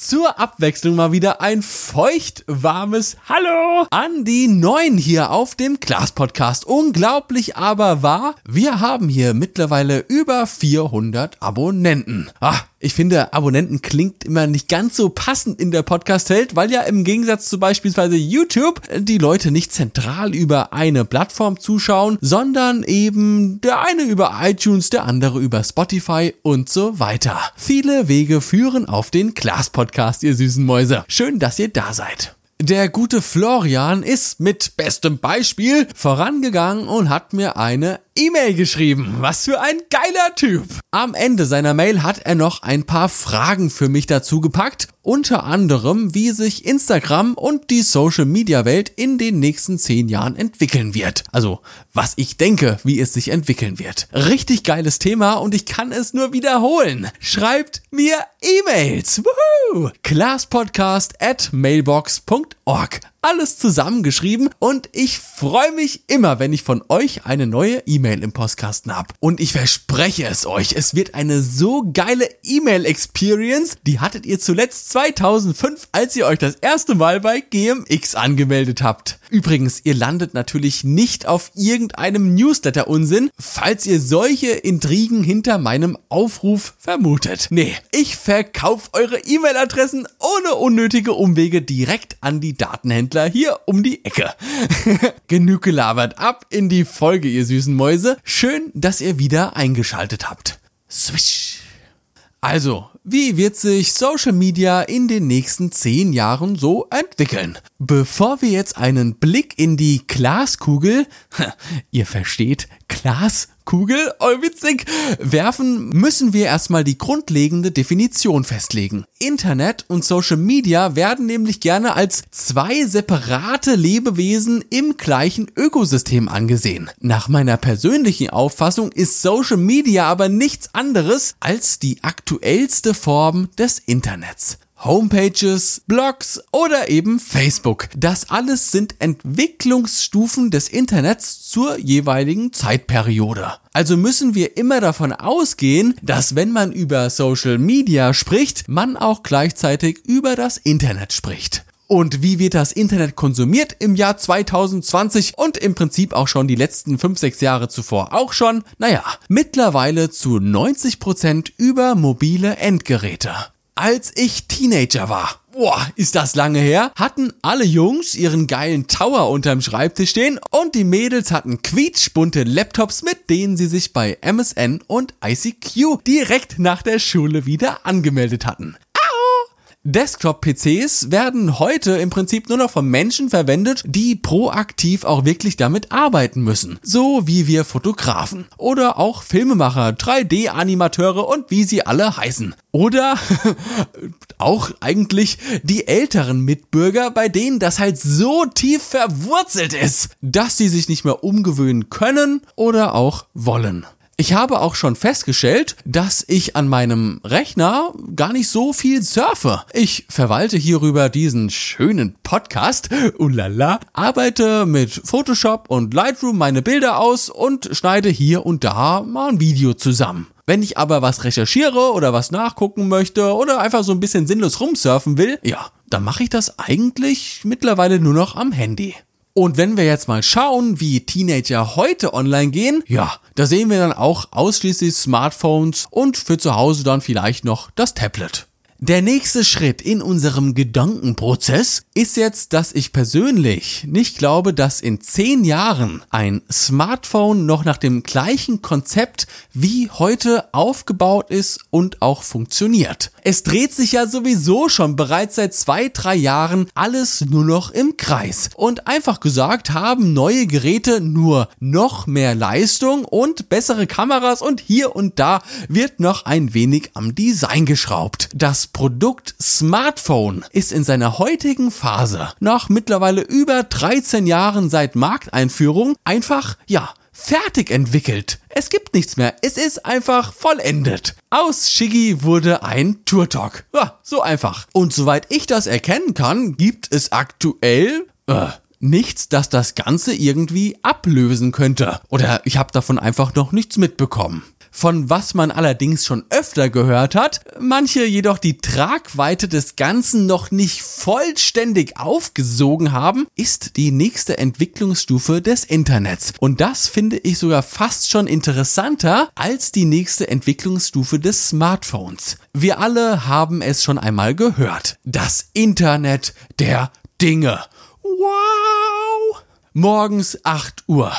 zur Abwechslung mal wieder ein feucht warmes Hallo an die Neuen hier auf dem Glas Podcast. Unglaublich aber wahr, wir haben hier mittlerweile über 400 Abonnenten. Ah, ich finde, Abonnenten klingt immer nicht ganz so passend in der Podcast-Welt, weil ja im Gegensatz zu beispielsweise YouTube die Leute nicht zentral über eine Plattform zuschauen, sondern eben der eine über iTunes, der andere über Spotify und so weiter. Viele Wege führen auf den Glas-Podcast, ihr süßen Mäuse. Schön, dass ihr da seid. Der gute Florian ist mit bestem Beispiel vorangegangen und hat mir eine E-Mail geschrieben. Was für ein geiler Typ. Am Ende seiner Mail hat er noch ein paar Fragen für mich dazu gepackt. Unter anderem, wie sich Instagram und die Social Media Welt in den nächsten zehn Jahren entwickeln wird. Also, was ich denke, wie es sich entwickeln wird. Richtig geiles Thema und ich kann es nur wiederholen. Schreibt mir E-Mails. Woohoo! Classpodcast at mailbox.org alles zusammengeschrieben und ich freue mich immer, wenn ich von euch eine neue E-Mail im Postkasten habe. Und ich verspreche es euch, es wird eine so geile E-Mail-Experience, die hattet ihr zuletzt 2005, als ihr euch das erste Mal bei GMX angemeldet habt. Übrigens, ihr landet natürlich nicht auf irgendeinem Newsletter-Unsinn, falls ihr solche Intrigen hinter meinem Aufruf vermutet. Nee, ich verkaufe eure E-Mail-Adressen ohne unnötige Umwege direkt an die Datenhändler hier um die Ecke. Genug gelabert, ab in die Folge, ihr süßen Mäuse. Schön, dass ihr wieder eingeschaltet habt. Swish. Also, wie wird sich Social Media in den nächsten zehn Jahren so entwickeln? Bevor wir jetzt einen Blick in die Glaskugel, ihr versteht, Glaskugel, oh witzig, werfen, müssen wir erstmal die grundlegende Definition festlegen. Internet und Social Media werden nämlich gerne als zwei separate Lebewesen im gleichen Ökosystem angesehen. Nach meiner persönlichen Auffassung ist Social Media aber nichts anderes als die aktuellste Form des Internets. Homepages, Blogs oder eben Facebook. Das alles sind Entwicklungsstufen des Internets zur jeweiligen Zeitperiode. Also müssen wir immer davon ausgehen, dass wenn man über Social Media spricht, man auch gleichzeitig über das Internet spricht. Und wie wird das Internet konsumiert im Jahr 2020 und im Prinzip auch schon die letzten 5, 6 Jahre zuvor auch schon? Naja, mittlerweile zu 90 Prozent über mobile Endgeräte als ich Teenager war. Boah, ist das lange her, hatten alle Jungs ihren geilen Tower unterm Schreibtisch stehen und die Mädels hatten quietschbunte Laptops, mit denen sie sich bei MSN und ICQ direkt nach der Schule wieder angemeldet hatten. Desktop-PCs werden heute im Prinzip nur noch von Menschen verwendet, die proaktiv auch wirklich damit arbeiten müssen. So wie wir Fotografen oder auch Filmemacher, 3D-Animateure und wie sie alle heißen. Oder auch eigentlich die älteren Mitbürger, bei denen das halt so tief verwurzelt ist, dass sie sich nicht mehr umgewöhnen können oder auch wollen. Ich habe auch schon festgestellt, dass ich an meinem Rechner gar nicht so viel surfe. Ich verwalte hierüber diesen schönen Podcast, ulala, arbeite mit Photoshop und Lightroom meine Bilder aus und schneide hier und da mal ein Video zusammen. Wenn ich aber was recherchiere oder was nachgucken möchte oder einfach so ein bisschen sinnlos rumsurfen will, ja, dann mache ich das eigentlich mittlerweile nur noch am Handy. Und wenn wir jetzt mal schauen, wie Teenager heute online gehen, ja, da sehen wir dann auch ausschließlich Smartphones und für zu Hause dann vielleicht noch das Tablet. Der nächste Schritt in unserem Gedankenprozess ist jetzt, dass ich persönlich nicht glaube, dass in zehn Jahren ein Smartphone noch nach dem gleichen Konzept wie heute aufgebaut ist und auch funktioniert. Es dreht sich ja sowieso schon bereits seit zwei, drei Jahren alles nur noch im Kreis. Und einfach gesagt haben neue Geräte nur noch mehr Leistung und bessere Kameras und hier und da wird noch ein wenig am Design geschraubt. Das Produkt Smartphone ist in seiner heutigen Phase nach mittlerweile über 13 Jahren seit Markteinführung einfach, ja, fertig entwickelt. Es gibt nichts mehr. Es ist einfach vollendet. Aus Shiggy wurde ein Tour Talk. Ja, so einfach. Und soweit ich das erkennen kann, gibt es aktuell äh, nichts, das das Ganze irgendwie ablösen könnte. Oder ich habe davon einfach noch nichts mitbekommen. Von was man allerdings schon öfter gehört hat, manche jedoch die Tragweite des Ganzen noch nicht vollständig aufgesogen haben, ist die nächste Entwicklungsstufe des Internets. Und das finde ich sogar fast schon interessanter als die nächste Entwicklungsstufe des Smartphones. Wir alle haben es schon einmal gehört. Das Internet der Dinge. Wow! Morgens 8 Uhr.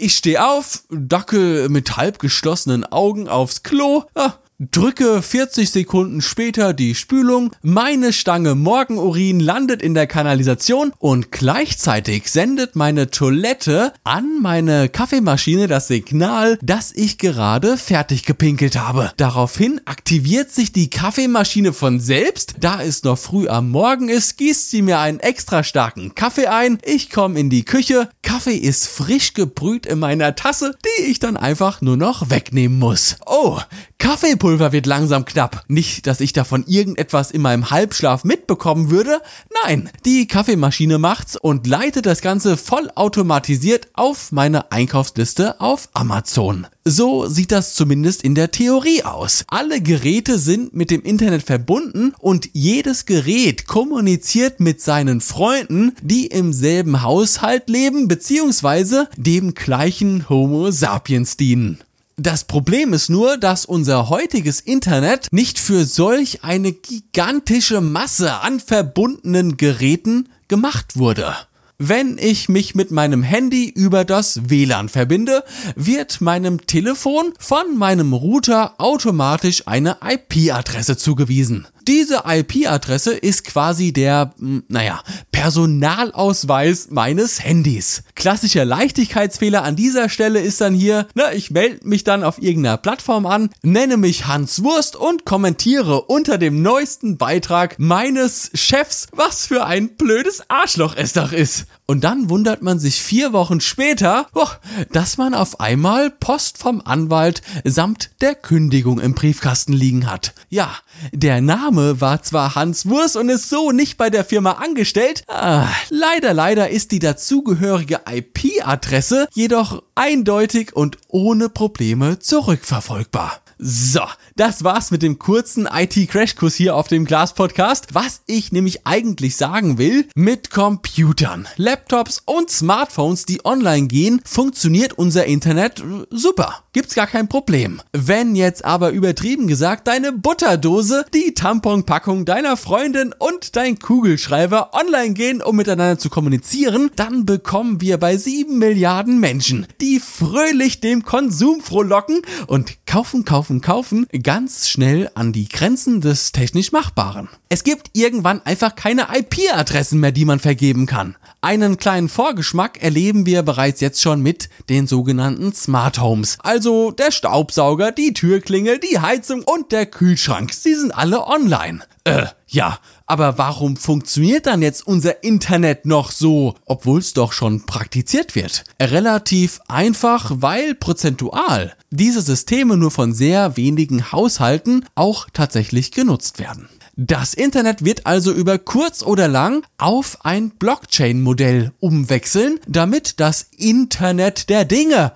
Ich stehe auf, dackel mit halb geschlossenen Augen aufs Klo. Ah, Drücke 40 Sekunden später die Spülung, meine Stange Morgenurin landet in der Kanalisation und gleichzeitig sendet meine Toilette an meine Kaffeemaschine das Signal, dass ich gerade fertig gepinkelt habe. Daraufhin aktiviert sich die Kaffeemaschine von selbst. Da es noch früh am Morgen ist, gießt sie mir einen extra starken Kaffee ein. Ich komme in die Küche. Kaffee ist frisch gebrüht in meiner Tasse, die ich dann einfach nur noch wegnehmen muss. Oh, Kaffeepulver wird langsam knapp. Nicht, dass ich davon irgendetwas in meinem Halbschlaf mitbekommen würde. Nein, die Kaffeemaschine macht's und leitet das Ganze vollautomatisiert auf meine Einkaufsliste auf Amazon. So sieht das zumindest in der Theorie aus. Alle Geräte sind mit dem Internet verbunden und jedes Gerät kommuniziert mit seinen Freunden, die im selben Haushalt leben bzw. dem gleichen Homo sapiens dienen. Das Problem ist nur, dass unser heutiges Internet nicht für solch eine gigantische Masse an verbundenen Geräten gemacht wurde. Wenn ich mich mit meinem Handy über das WLAN verbinde, wird meinem Telefon von meinem Router automatisch eine IP-Adresse zugewiesen. Diese IP-Adresse ist quasi der, hm, naja, Personalausweis meines Handys. Klassischer Leichtigkeitsfehler an dieser Stelle ist dann hier, na, ich melde mich dann auf irgendeiner Plattform an, nenne mich Hans Wurst und kommentiere unter dem neuesten Beitrag meines Chefs, was für ein blödes Arschloch es doch ist. Und dann wundert man sich vier Wochen später, oh, dass man auf einmal Post vom Anwalt samt der Kündigung im Briefkasten liegen hat. Ja, der Name war zwar Hans Wurst und ist so nicht bei der Firma angestellt, ah, leider, leider ist die dazugehörige IP-Adresse jedoch eindeutig und ohne Probleme zurückverfolgbar. So, das war's mit dem kurzen IT-Crashkurs hier auf dem Glas Podcast. Was ich nämlich eigentlich sagen will, mit Computern, Laptops und Smartphones, die online gehen, funktioniert unser Internet super. Gibt's gar kein Problem. Wenn jetzt aber übertrieben gesagt deine Butterdose, die Tamponpackung deiner Freundin und dein Kugelschreiber online gehen, um miteinander zu kommunizieren, dann bekommen wir bei sieben Milliarden Menschen, die fröhlich dem Konsum frohlocken und kaufen, kaufen, kaufen, ganz schnell an die Grenzen des technisch Machbaren. Es gibt irgendwann einfach keine IP-Adressen mehr, die man vergeben kann. Einen kleinen Vorgeschmack erleben wir bereits jetzt schon mit den sogenannten Smart Homes. Also der Staubsauger, die Türklingel, die Heizung und der Kühlschrank. Sie sind alle online. Äh, ja, aber warum funktioniert dann jetzt unser Internet noch so, obwohl es doch schon praktiziert wird? Relativ einfach, weil prozentual diese Systeme nur von sehr wenigen Haushalten auch tatsächlich genutzt werden. Das Internet wird also über kurz oder lang auf ein Blockchain-Modell umwechseln, damit das Internet der Dinge,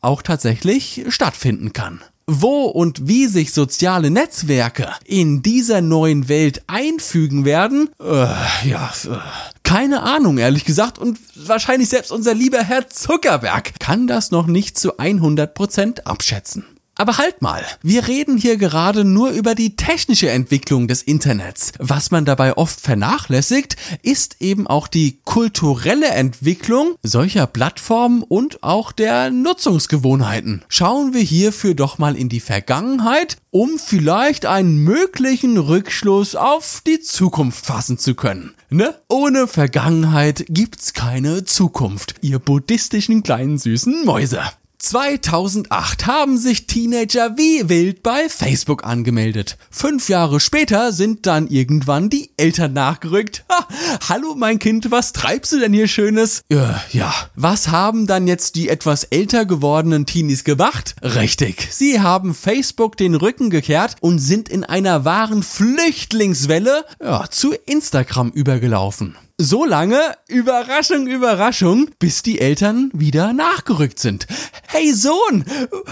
auch tatsächlich stattfinden kann wo und wie sich soziale Netzwerke in dieser neuen Welt einfügen werden, äh, ja, äh, keine Ahnung, ehrlich gesagt. Und wahrscheinlich selbst unser lieber Herr Zuckerberg kann das noch nicht zu 100% abschätzen. Aber halt mal, wir reden hier gerade nur über die technische Entwicklung des Internets. Was man dabei oft vernachlässigt, ist eben auch die kulturelle Entwicklung solcher Plattformen und auch der Nutzungsgewohnheiten. Schauen wir hierfür doch mal in die Vergangenheit, um vielleicht einen möglichen Rückschluss auf die Zukunft fassen zu können. Ne? Ohne Vergangenheit gibt's keine Zukunft, ihr buddhistischen kleinen süßen Mäuse. 2008 haben sich Teenager wie wild bei Facebook angemeldet. Fünf Jahre später sind dann irgendwann die Eltern nachgerückt. Ha, hallo mein Kind, was treibst du denn hier Schönes? Ja, ja. Was haben dann jetzt die etwas älter gewordenen Teenies gemacht? Richtig, sie haben Facebook den Rücken gekehrt und sind in einer wahren Flüchtlingswelle ja, zu Instagram übergelaufen. So lange, Überraschung, Überraschung, bis die Eltern wieder nachgerückt sind. Hey Sohn,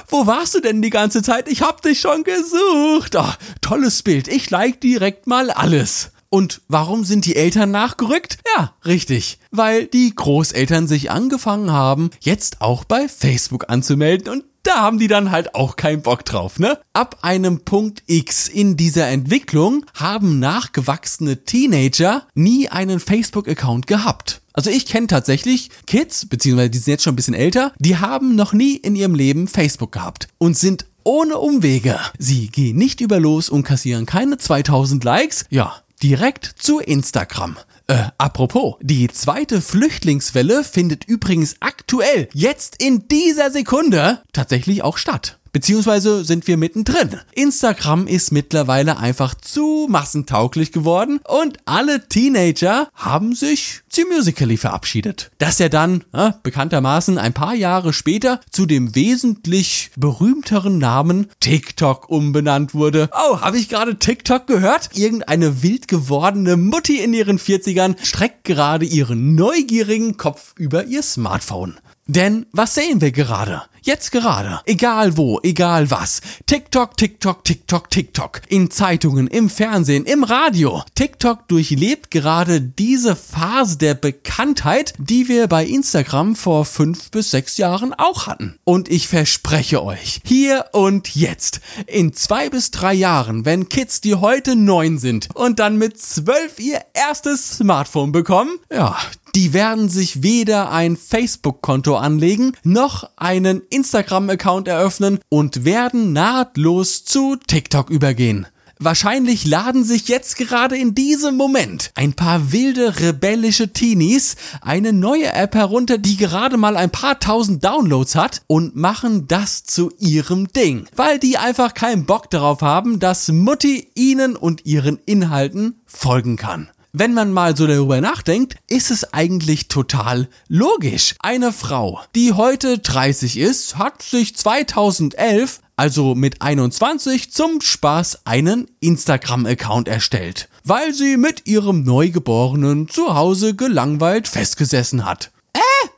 wo warst du denn die ganze Zeit? Ich hab dich schon gesucht. Oh, tolles Bild. Ich like direkt mal alles. Und warum sind die Eltern nachgerückt? Ja, richtig. Weil die Großeltern sich angefangen haben, jetzt auch bei Facebook anzumelden und da haben die dann halt auch keinen Bock drauf, ne? Ab einem Punkt X in dieser Entwicklung haben nachgewachsene Teenager nie einen Facebook-Account gehabt. Also ich kenne tatsächlich Kids, beziehungsweise die sind jetzt schon ein bisschen älter, die haben noch nie in ihrem Leben Facebook gehabt und sind ohne Umwege. Sie gehen nicht über los und kassieren keine 2000 Likes. Ja, direkt zu Instagram. Äh, apropos, die zweite Flüchtlingswelle findet übrigens aktuell, jetzt in dieser Sekunde, tatsächlich auch statt. Beziehungsweise sind wir mittendrin. Instagram ist mittlerweile einfach zu massentauglich geworden und alle Teenager haben sich zu Musically verabschiedet. Dass er dann äh, bekanntermaßen ein paar Jahre später zu dem wesentlich berühmteren Namen TikTok umbenannt wurde. Oh, habe ich gerade TikTok gehört? Irgendeine wild gewordene Mutti in ihren 40ern streckt gerade ihren neugierigen Kopf über ihr Smartphone. Denn was sehen wir gerade? Jetzt gerade. Egal wo, egal was. TikTok, TikTok, TikTok, TikTok. In Zeitungen, im Fernsehen, im Radio. TikTok durchlebt gerade diese Phase der Bekanntheit, die wir bei Instagram vor fünf bis sechs Jahren auch hatten. Und ich verspreche euch, hier und jetzt, in zwei bis drei Jahren, wenn Kids, die heute neun sind und dann mit zwölf ihr erstes Smartphone bekommen, ja, die werden sich weder ein Facebook-Konto anlegen, noch einen Instagram-Account eröffnen und werden nahtlos zu TikTok übergehen. Wahrscheinlich laden sich jetzt gerade in diesem Moment ein paar wilde, rebellische Teenies eine neue App herunter, die gerade mal ein paar tausend Downloads hat und machen das zu ihrem Ding, weil die einfach keinen Bock darauf haben, dass Mutti ihnen und ihren Inhalten folgen kann. Wenn man mal so darüber nachdenkt, ist es eigentlich total logisch. Eine Frau, die heute 30 ist, hat sich 2011 also mit 21 zum Spaß einen Instagram-Account erstellt, weil sie mit ihrem Neugeborenen zu Hause gelangweilt festgesessen hat.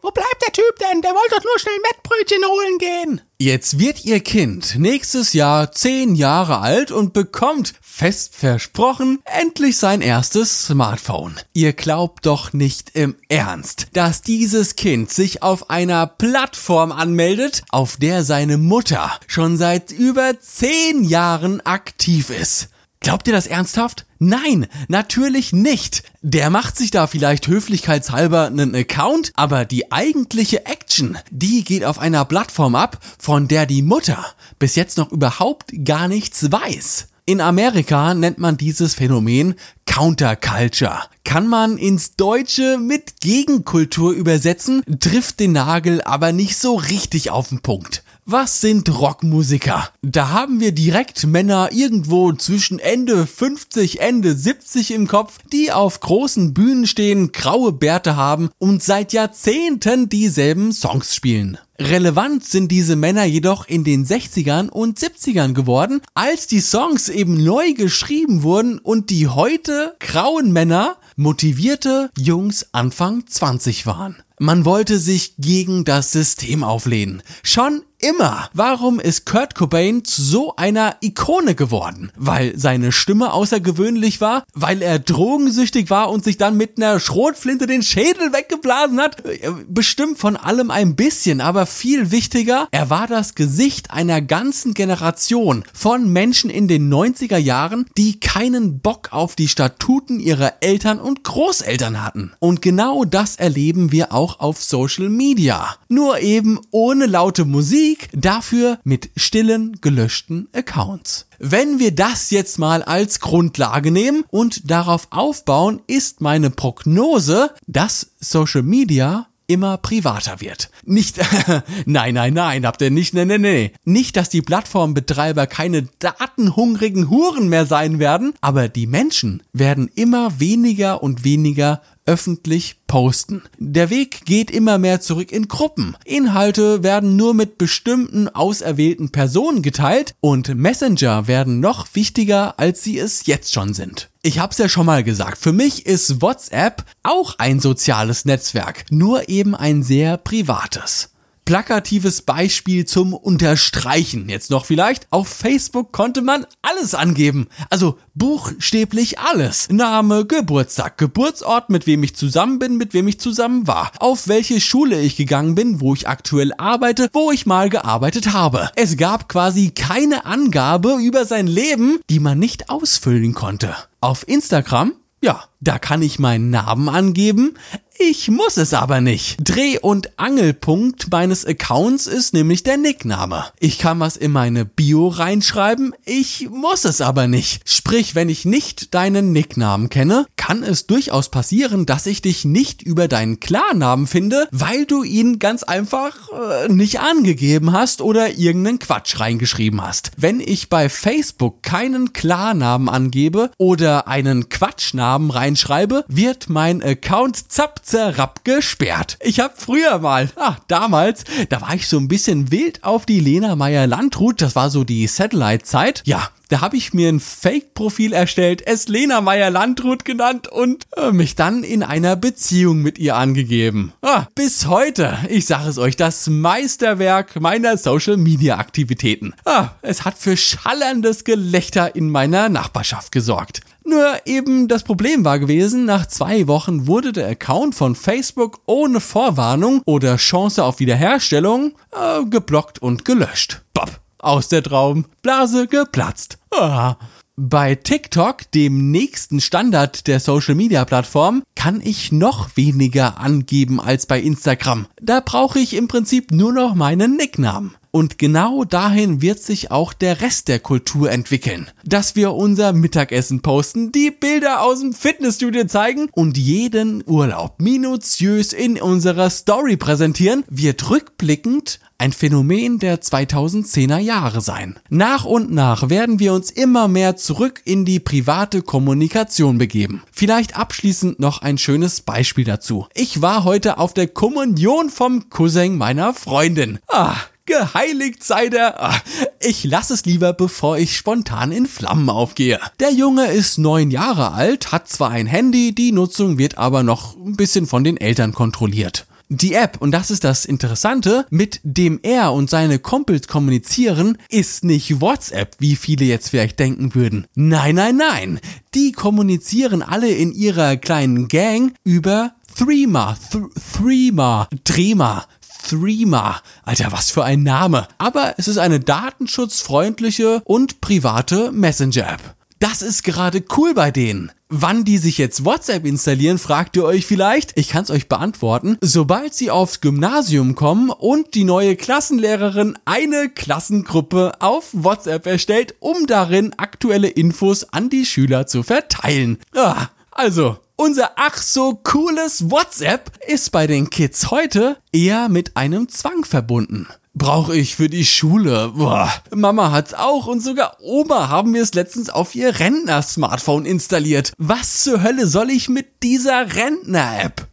Wo bleibt der Typ denn? Der wollte doch nur schnell Mettbrötchen holen gehen. Jetzt wird ihr Kind nächstes Jahr 10 Jahre alt und bekommt fest versprochen endlich sein erstes Smartphone. Ihr glaubt doch nicht im Ernst, dass dieses Kind sich auf einer Plattform anmeldet, auf der seine Mutter schon seit über 10 Jahren aktiv ist. Glaubt ihr das ernsthaft? Nein, natürlich nicht. Der macht sich da vielleicht höflichkeitshalber einen Account, aber die eigentliche Action, die geht auf einer Plattform ab, von der die Mutter bis jetzt noch überhaupt gar nichts weiß. In Amerika nennt man dieses Phänomen Counterculture. Kann man ins Deutsche mit Gegenkultur übersetzen, trifft den Nagel aber nicht so richtig auf den Punkt. Was sind Rockmusiker? Da haben wir direkt Männer irgendwo zwischen Ende 50, Ende 70 im Kopf, die auf großen Bühnen stehen, graue Bärte haben und seit Jahrzehnten dieselben Songs spielen. Relevant sind diese Männer jedoch in den 60ern und 70ern geworden, als die Songs eben neu geschrieben wurden und die heute grauen Männer motivierte Jungs Anfang 20 waren. Man wollte sich gegen das System auflehnen. Schon immer. Warum ist Kurt Cobain zu so einer Ikone geworden? Weil seine Stimme außergewöhnlich war? Weil er drogensüchtig war und sich dann mit einer Schrotflinte den Schädel weggeblasen hat? Äh, bestimmt von allem ein bisschen, aber viel wichtiger, er war das Gesicht einer ganzen Generation von Menschen in den 90er Jahren, die keinen Bock auf die Statuten ihrer Eltern und Großeltern hatten. Und genau das erleben wir auch auf Social Media. Nur eben ohne laute Musik, dafür mit stillen, gelöschten Accounts. Wenn wir das jetzt mal als Grundlage nehmen und darauf aufbauen, ist meine Prognose, dass Social Media immer privater wird. Nicht, nein, nein, nein, habt ihr nicht, nein, nein, nein. Nicht, dass die Plattformbetreiber keine datenhungrigen Huren mehr sein werden, aber die Menschen werden immer weniger und weniger öffentlich posten. Der Weg geht immer mehr zurück in Gruppen. Inhalte werden nur mit bestimmten auserwählten Personen geteilt und Messenger werden noch wichtiger, als sie es jetzt schon sind. Ich hab's ja schon mal gesagt, für mich ist WhatsApp auch ein soziales Netzwerk, nur eben ein sehr privates plakatives Beispiel zum Unterstreichen. Jetzt noch vielleicht. Auf Facebook konnte man alles angeben. Also buchstäblich alles. Name, Geburtstag, Geburtsort, mit wem ich zusammen bin, mit wem ich zusammen war. Auf welche Schule ich gegangen bin, wo ich aktuell arbeite, wo ich mal gearbeitet habe. Es gab quasi keine Angabe über sein Leben, die man nicht ausfüllen konnte. Auf Instagram ja, da kann ich meinen Namen angeben, ich muss es aber nicht. Dreh- und Angelpunkt meines Accounts ist nämlich der Nickname. Ich kann was in meine Bio reinschreiben, ich muss es aber nicht. Sprich, wenn ich nicht deinen Nicknamen kenne, kann es durchaus passieren, dass ich dich nicht über deinen Klarnamen finde, weil du ihn ganz einfach äh, nicht angegeben hast oder irgendeinen Quatsch reingeschrieben hast. Wenn ich bei Facebook keinen Klarnamen angebe oder einen Quatschnamen reinschreibe, wird mein Account zapp zerrapp gesperrt. Ich habe früher mal, ah, damals, da war ich so ein bisschen wild auf die Lena Meyer Landrut, das war so die Satellite-Zeit. Ja, da habe ich mir ein Fake-Profil erstellt, es Lena Meyer Landrut genannt und äh, mich dann in einer Beziehung mit ihr angegeben. Ah, bis heute, ich sage es euch, das Meisterwerk meiner Social-Media-Aktivitäten. Ah, es hat für schallerndes Gelächter in meiner Nachbarschaft gesorgt. Nur eben das Problem war gewesen, nach zwei Wochen wurde der Account von Facebook ohne Vorwarnung oder Chance auf Wiederherstellung äh, geblockt und gelöscht. Bob aus der Traumblase geplatzt. Ah. Bei TikTok, dem nächsten Standard der Social Media Plattform, kann ich noch weniger angeben als bei Instagram. Da brauche ich im Prinzip nur noch meinen Nicknamen. Und genau dahin wird sich auch der Rest der Kultur entwickeln. Dass wir unser Mittagessen posten, die Bilder aus dem Fitnessstudio zeigen und jeden Urlaub minutiös in unserer Story präsentieren, wird rückblickend ein Phänomen der 2010er Jahre sein. Nach und nach werden wir uns immer mehr zurück in die private Kommunikation begeben. Vielleicht abschließend noch ein schönes Beispiel dazu. Ich war heute auf der Kommunion vom Cousin meiner Freundin. Ah, geheiligt sei der. Ah, ich lasse es lieber, bevor ich spontan in Flammen aufgehe. Der Junge ist neun Jahre alt, hat zwar ein Handy, die Nutzung wird aber noch ein bisschen von den Eltern kontrolliert. Die App, und das ist das Interessante, mit dem er und seine Kumpels kommunizieren, ist nicht WhatsApp, wie viele jetzt vielleicht denken würden. Nein, nein, nein. Die kommunizieren alle in ihrer kleinen Gang über Threema, Th Threema, Trema, Threema. Alter, was für ein Name. Aber es ist eine datenschutzfreundliche und private Messenger-App. Das ist gerade cool bei denen. Wann die sich jetzt WhatsApp installieren, fragt ihr euch vielleicht. Ich kann es euch beantworten. Sobald sie aufs Gymnasium kommen und die neue Klassenlehrerin eine Klassengruppe auf WhatsApp erstellt, um darin aktuelle Infos an die Schüler zu verteilen. Ah, also, unser ach so cooles WhatsApp ist bei den Kids heute eher mit einem Zwang verbunden brauche ich für die Schule. Boah. Mama hat's auch und sogar Oma haben mir es letztens auf ihr Rentner-Smartphone installiert. Was zur Hölle soll ich mit dieser Rentner-App?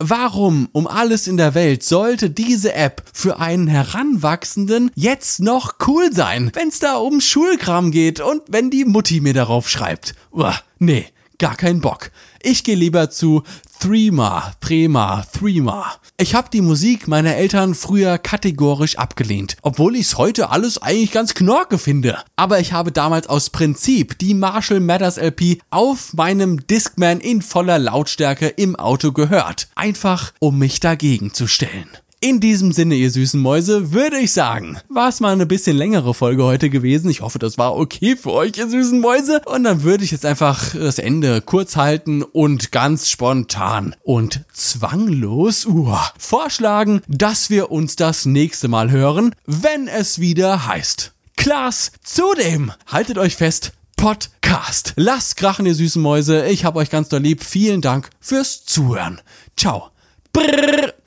Warum um alles in der Welt sollte diese App für einen Heranwachsenden jetzt noch cool sein, wenn's da um Schulkram geht und wenn die Mutti mir darauf schreibt? Uah, nee, gar kein Bock. Ich gehe lieber zu Threema, Threema, Threema. Ich habe die Musik meiner Eltern früher kategorisch abgelehnt, obwohl ich es heute alles eigentlich ganz knorke finde. Aber ich habe damals aus Prinzip die Marshall Matters LP auf meinem Discman in voller Lautstärke im Auto gehört. Einfach um mich dagegen zu stellen. In diesem Sinne, ihr süßen Mäuse, würde ich sagen, war es mal eine bisschen längere Folge heute gewesen. Ich hoffe, das war okay für euch, ihr süßen Mäuse. Und dann würde ich jetzt einfach das Ende kurz halten und ganz spontan und zwanglos uh, vorschlagen, dass wir uns das nächste Mal hören, wenn es wieder heißt. Klaas, zudem, haltet euch fest, Podcast. Lasst krachen, ihr süßen Mäuse. Ich hab euch ganz doll lieb. Vielen Dank fürs Zuhören. Ciao. Brrr.